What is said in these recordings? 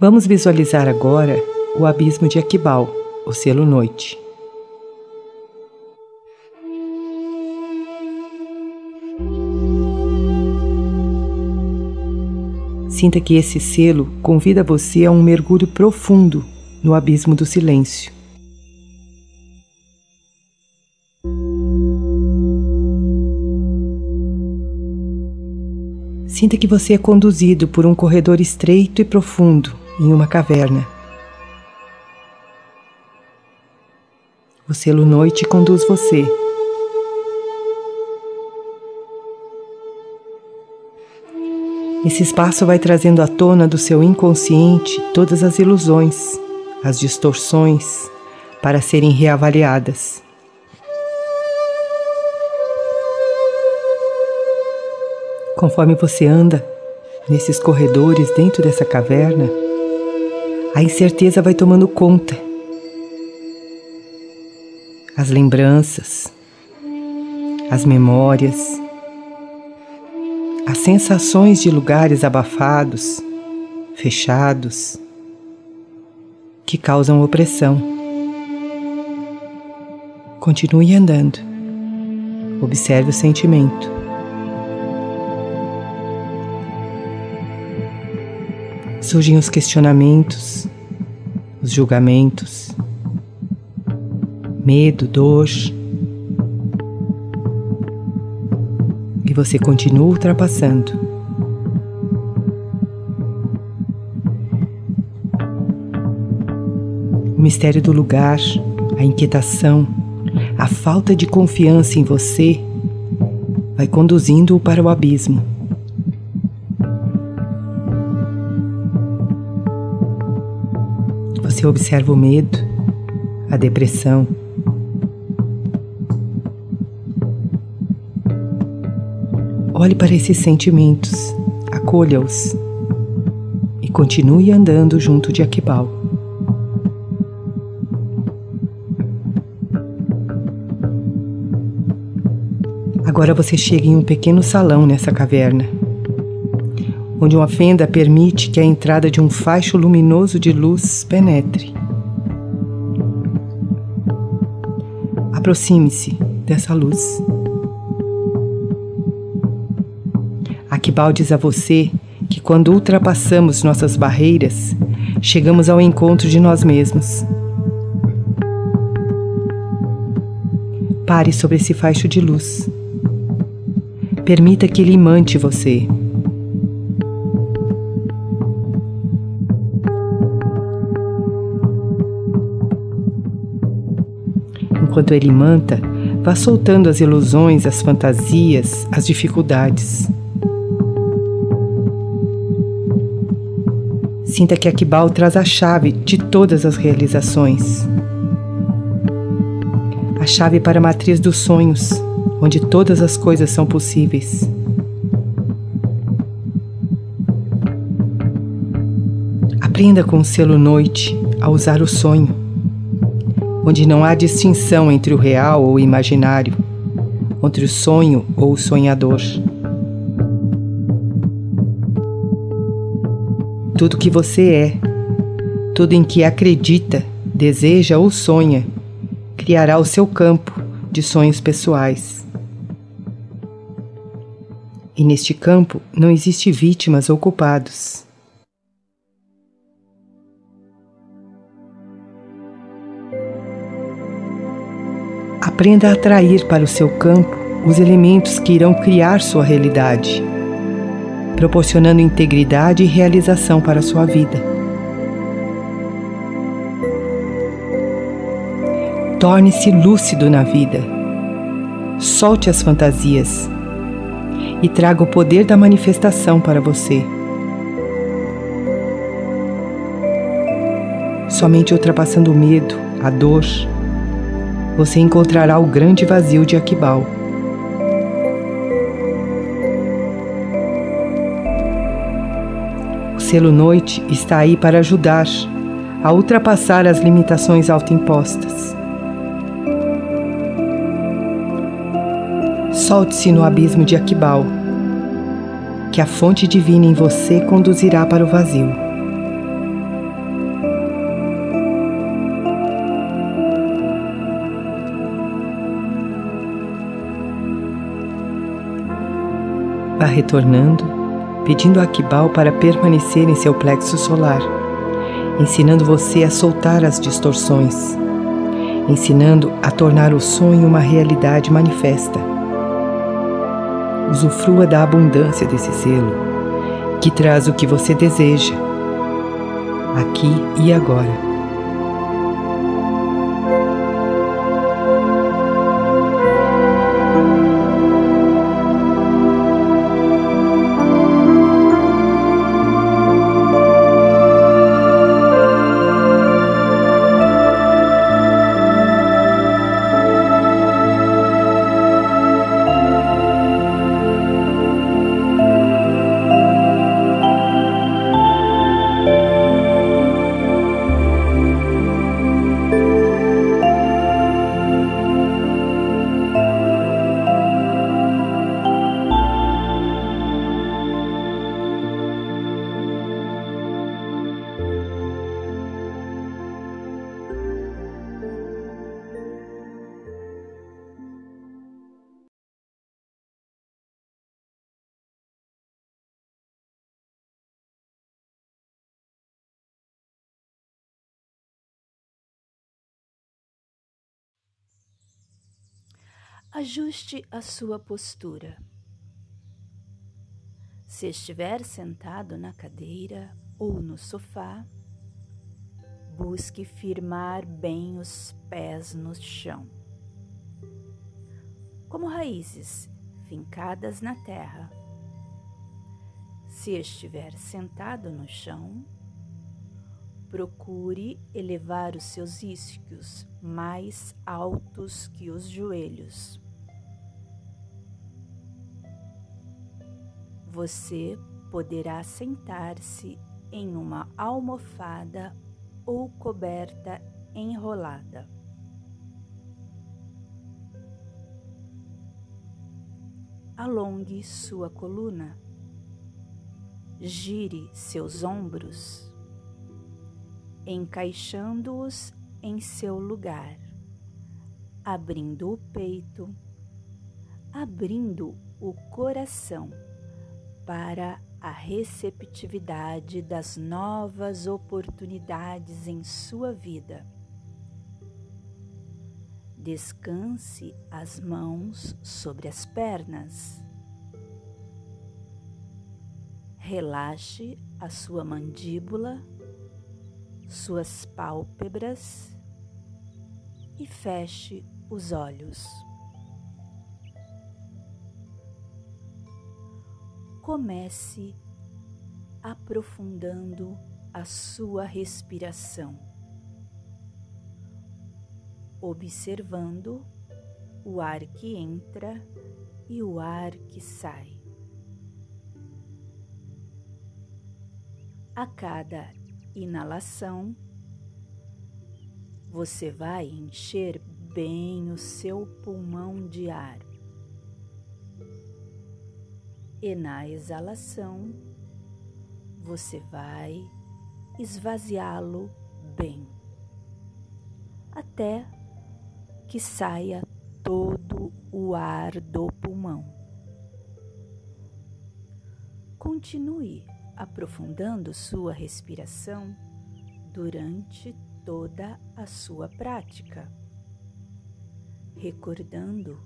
Vamos visualizar agora o abismo de Aquibal, o selo noite. Sinta que esse selo convida você a um mergulho profundo no abismo do silêncio. Sinta que você é conduzido por um corredor estreito e profundo em uma caverna. O selo noite conduz você Esse espaço vai trazendo à tona do seu inconsciente todas as ilusões, as distorções, para serem reavaliadas. Conforme você anda nesses corredores dentro dessa caverna, a incerteza vai tomando conta. As lembranças, as memórias, as sensações de lugares abafados, fechados, que causam opressão. Continue andando. Observe o sentimento. Surgem os questionamentos, os julgamentos, medo, dor e você continua ultrapassando. O mistério do lugar, a inquietação, a falta de confiança em você vai conduzindo-o para o abismo. Você observa o medo, a depressão, Olhe para esses sentimentos, acolha-os e continue andando junto de Aquibal. Agora você chega em um pequeno salão nessa caverna, onde uma fenda permite que a entrada de um faixo luminoso de luz penetre. Aproxime-se dessa luz. Aquibal diz a você que quando ultrapassamos nossas barreiras, chegamos ao encontro de nós mesmos. Pare sobre esse faixo de luz. Permita que ele imante você. Enquanto ele imanta, vá soltando as ilusões, as fantasias, as dificuldades. Sinta que Akibal traz a chave de todas as realizações. A chave para a matriz dos sonhos, onde todas as coisas são possíveis. Aprenda com o selo noite a usar o sonho, onde não há distinção entre o real ou o imaginário, entre o sonho ou o sonhador. tudo que você é, tudo em que acredita, deseja ou sonha, criará o seu campo de sonhos pessoais. E neste campo não existe vítimas ou culpados. Aprenda a atrair para o seu campo os elementos que irão criar sua realidade proporcionando integridade e realização para a sua vida. Torne-se lúcido na vida. Solte as fantasias e traga o poder da manifestação para você. Somente ultrapassando o medo, a dor, você encontrará o grande vazio de Aquibal. selo noite está aí para ajudar a ultrapassar as limitações autoimpostas. Solte-se no abismo de Aquibal, que a fonte divina em você conduzirá para o vazio. Retornando, pedindo a Akibal para permanecer em seu plexo solar, ensinando você a soltar as distorções, ensinando a tornar o sonho uma realidade manifesta. Usufrua da abundância desse selo, que traz o que você deseja, aqui e agora. Ajuste a sua postura. Se estiver sentado na cadeira ou no sofá, busque firmar bem os pés no chão, como raízes fincadas na terra. Se estiver sentado no chão, procure elevar os seus isquios mais altos que os joelhos. Você poderá sentar-se em uma almofada ou coberta enrolada. Alongue sua coluna, gire seus ombros, encaixando-os em seu lugar, abrindo o peito, abrindo o coração para a receptividade das novas oportunidades em sua vida. Descanse as mãos sobre as pernas. Relaxe a sua mandíbula, suas pálpebras e feche os olhos. comece aprofundando a sua respiração, observando o ar que entra e o ar que sai. A cada inalação, você vai encher bem o seu pulmão de ar e na exalação você vai esvaziá-lo bem, até que saia todo o ar do pulmão. Continue aprofundando sua respiração durante toda a sua prática, recordando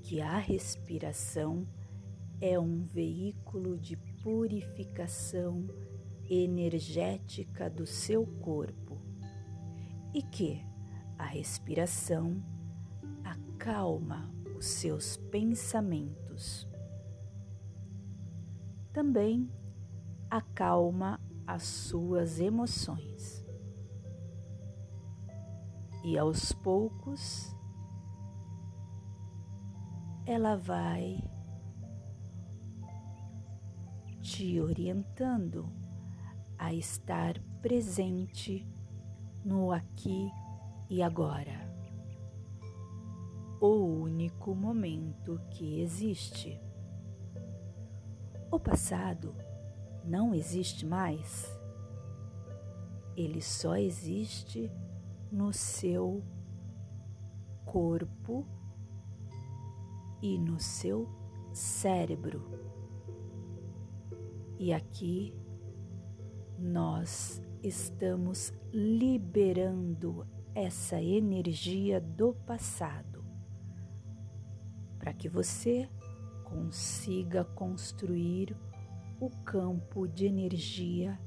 que a respiração é um veículo de purificação energética do seu corpo e que a respiração acalma os seus pensamentos. Também acalma as suas emoções. E aos poucos ela vai te orientando a estar presente no aqui e agora. O único momento que existe. O passado não existe mais. Ele só existe no seu corpo e no seu cérebro E aqui nós estamos liberando essa energia do passado para que você consiga construir o campo de energia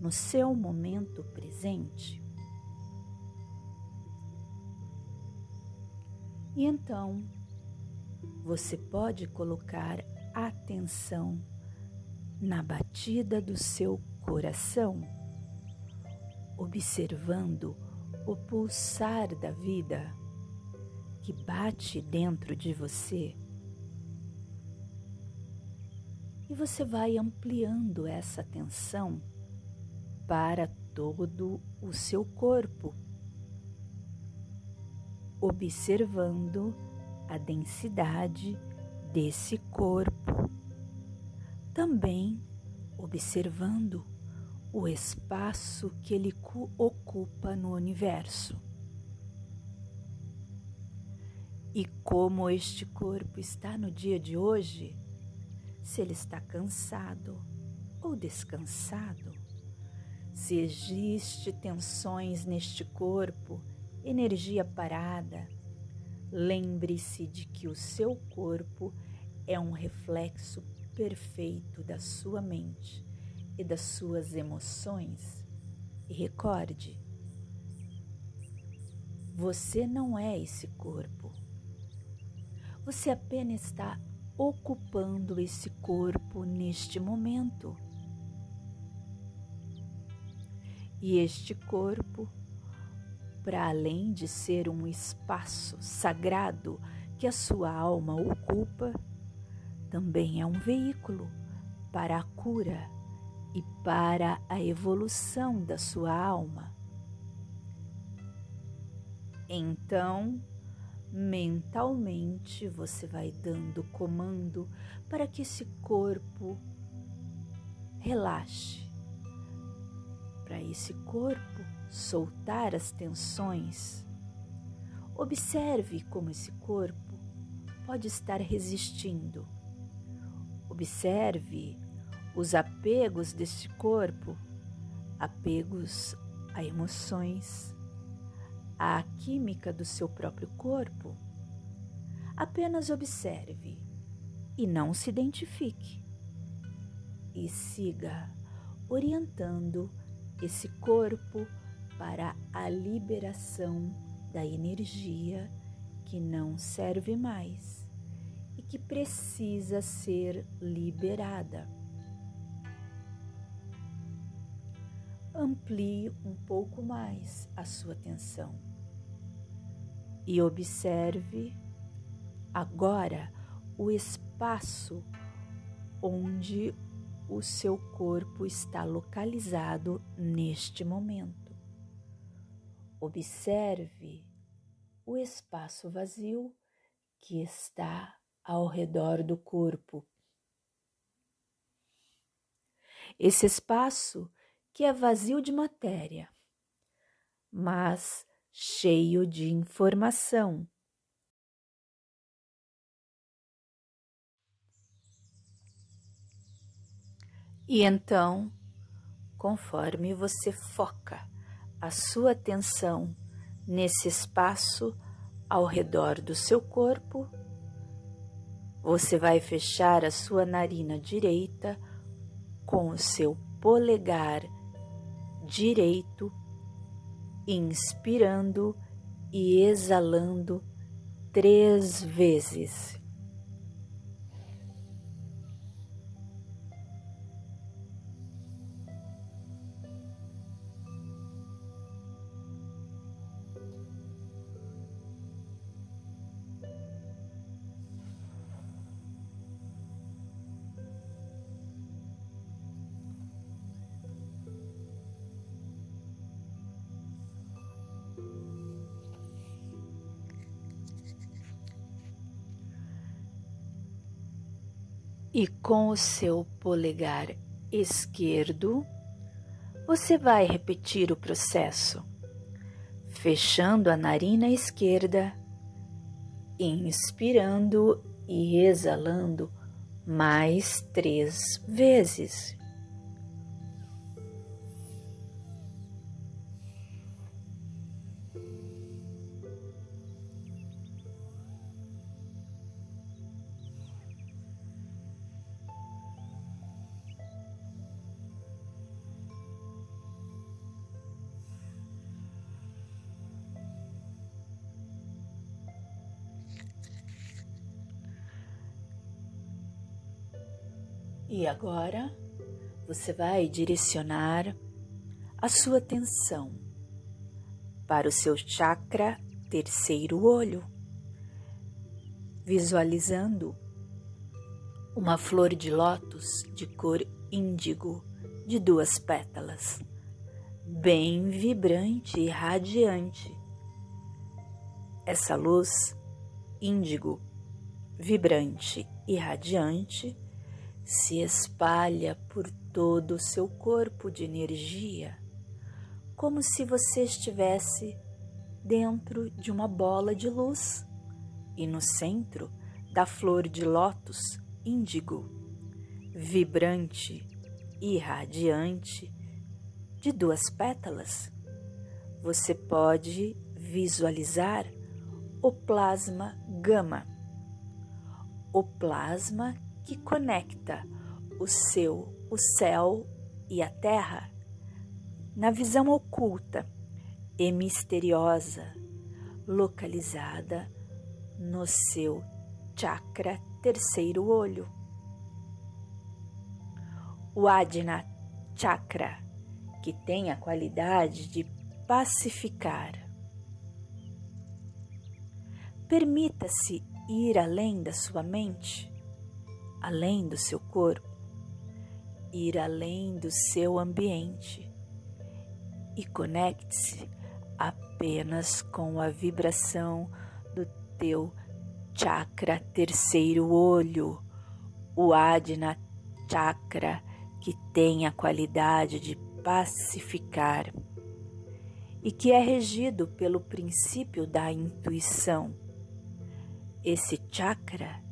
no seu momento presente. E então você pode colocar atenção na batida do seu coração, observando o pulsar da vida que bate dentro de você. E você vai ampliando essa atenção para todo o seu corpo, observando a densidade desse corpo. Também observando o espaço que ele ocupa no universo. E como este corpo está no dia de hoje, se ele está cansado ou descansado, se existe tensões neste corpo, energia parada, lembre-se de que o seu corpo é um reflexo perfeito da sua mente e das suas emoções. E recorde, você não é esse corpo. Você apenas está ocupando esse corpo neste momento. E este corpo, para além de ser um espaço sagrado que a sua alma ocupa, também é um veículo para a cura e para a evolução da sua alma. Então, mentalmente você vai dando comando para que esse corpo relaxe, para esse corpo soltar as tensões. Observe como esse corpo pode estar resistindo. Observe os apegos deste corpo, apegos a emoções, à química do seu próprio corpo, apenas observe e não se identifique. E siga orientando esse corpo para a liberação da energia que não serve mais e que precisa ser liberada. Amplie um pouco mais a sua atenção e observe agora o espaço onde o seu corpo está localizado neste momento. Observe o espaço vazio que está ao redor do corpo. Esse espaço que é vazio de matéria, mas cheio de informação. E então, conforme você foca a sua atenção nesse espaço ao redor do seu corpo, você vai fechar a sua narina direita com o seu polegar direito inspirando e exalando três vezes. E com o seu polegar esquerdo, você vai repetir o processo, fechando a narina esquerda, inspirando e exalando mais três vezes. E agora você vai direcionar a sua atenção para o seu chakra terceiro olho, visualizando uma flor de lótus de cor índigo de duas pétalas, bem vibrante e radiante. Essa luz índigo, vibrante e radiante se espalha por todo o seu corpo de energia, como se você estivesse dentro de uma bola de luz e no centro da flor de lótus índigo, vibrante e radiante, de duas pétalas, você pode visualizar o plasma gama. O plasma que conecta o seu, o céu e a terra na visão oculta e misteriosa, localizada no seu chakra terceiro olho. O Adina Chakra, que tem a qualidade de pacificar. Permita-se ir além da sua mente além do seu corpo, ir além do seu ambiente e conecte-se apenas com a vibração do teu chakra terceiro olho, o Adina Chakra, que tem a qualidade de pacificar e que é regido pelo princípio da intuição. Esse chakra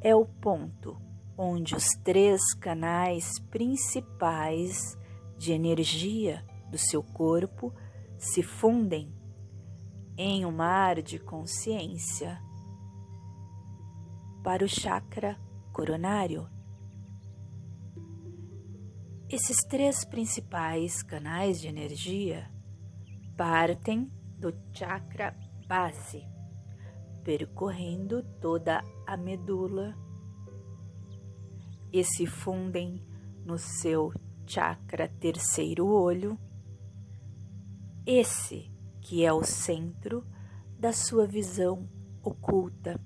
é o ponto onde os três canais principais de energia do seu corpo se fundem em um mar de consciência para o chakra coronário. Esses três principais canais de energia partem do chakra base percorrendo toda a medula e se fundem no seu chakra terceiro olho, esse que é o centro da sua visão oculta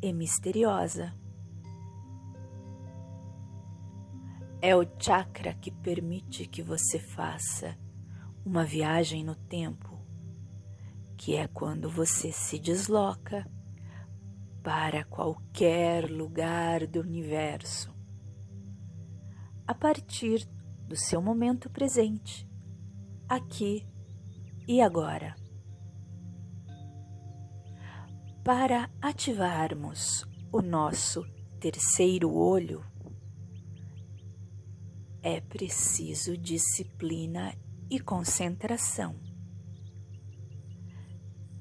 e misteriosa. É o chakra que permite que você faça uma viagem no tempo que é quando você se desloca para qualquer lugar do universo, a partir do seu momento presente, aqui e agora. Para ativarmos o nosso terceiro olho, é preciso disciplina e concentração.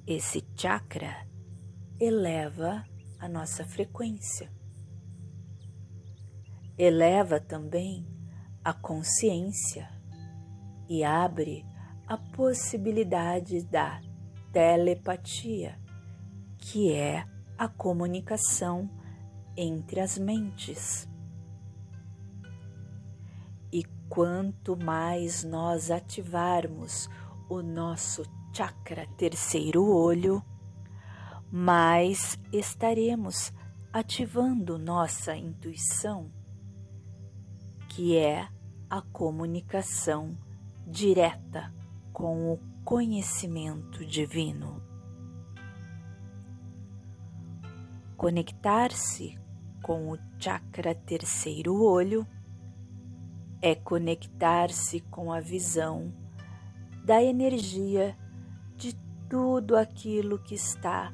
Esse chakra eleva a nossa frequência. Eleva também a consciência e abre a possibilidade da telepatia, que é a comunicação entre as mentes. E quanto mais nós ativarmos o nosso chakra terceiro olho, mais estaremos ativando nossa intuição, que é a comunicação direta com o conhecimento divino. Conectar-se com o chakra terceiro olho é conectar-se com a visão da energia tudo aquilo que está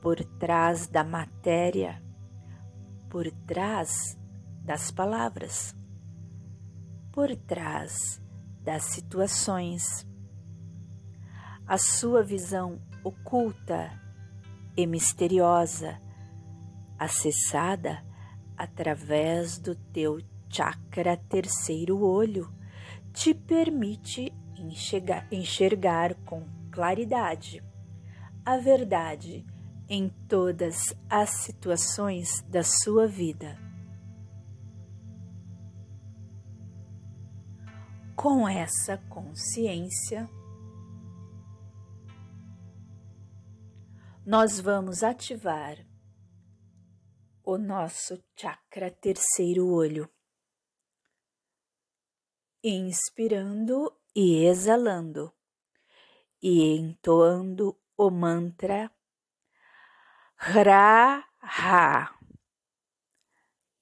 por trás da matéria por trás das palavras, por trás das situações. A sua visão oculta e misteriosa, acessada através do teu chakra terceiro olho, te permite enxergar, enxergar com claridade a verdade em todas as situações da sua vida. Com essa consciência, nós vamos ativar o nosso chakra terceiro olho, inspirando e exalando, e entoando o mantra Ra-Ha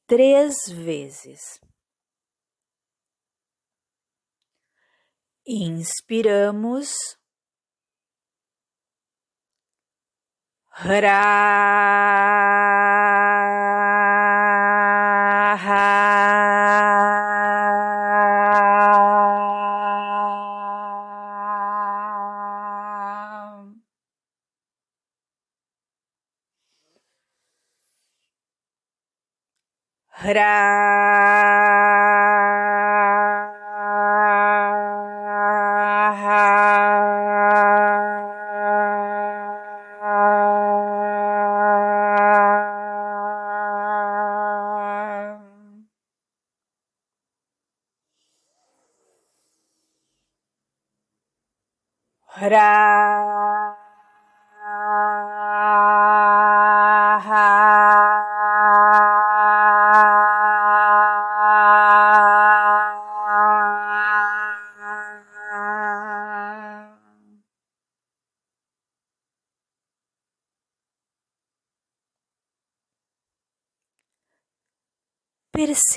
três vezes. Inspiramos. Ra-Ha. Hurrah!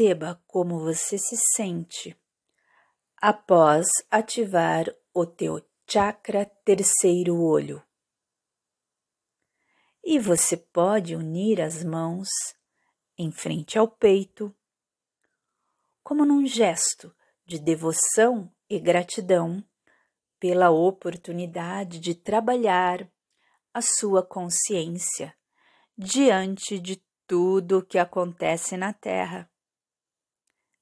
Perceba como você se sente após ativar o teu chakra terceiro olho. E você pode unir as mãos em frente ao peito, como num gesto de devoção e gratidão pela oportunidade de trabalhar a sua consciência diante de tudo o que acontece na Terra